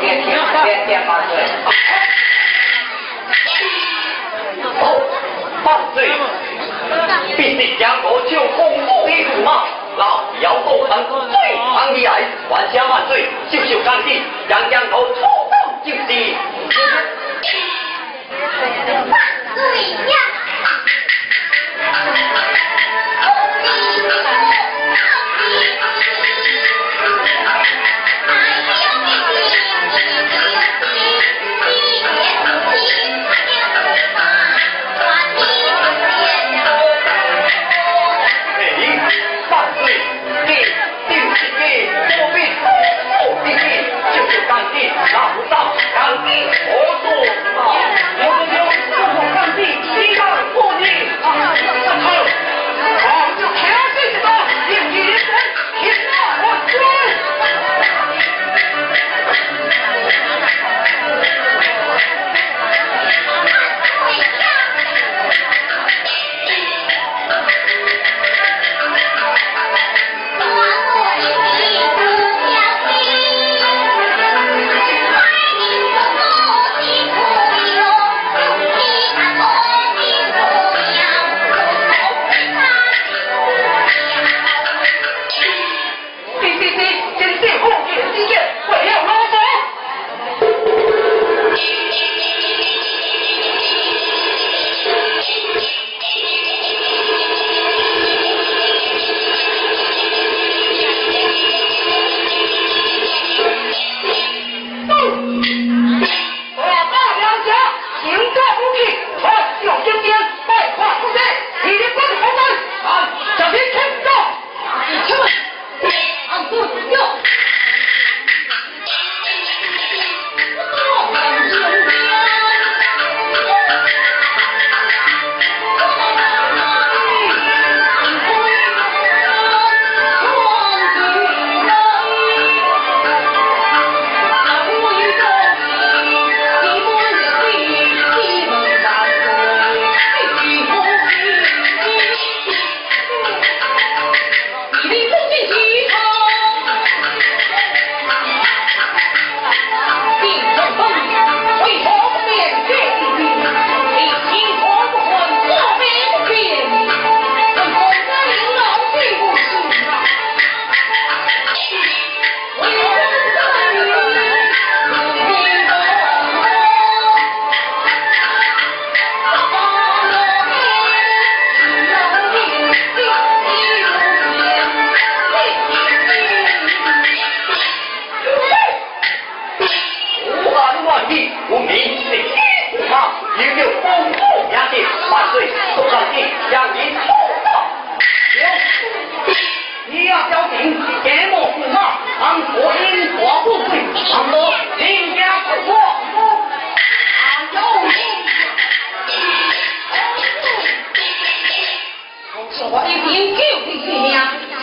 天天天天万岁万岁必定将国就恐怖的辱骂老姚斗成最强的爱还乡万岁秀秀干净让江头触动就是万岁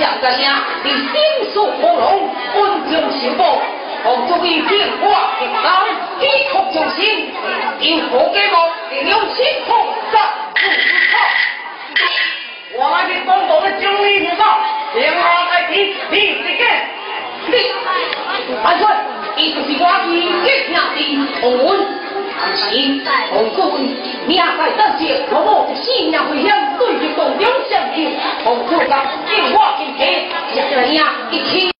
想着呀，你心术朦胧，温中小波，我终于变化平淡，低头就行，有何给我，你有心痛在不靠。我那的公公的经理不少，连我在听，你这个，你，万岁，伊就是我的吉兄弟洪文，而且洪国贵命在当前，我我性命危险，对于公中相救，洪国刚变化今天，这样一起。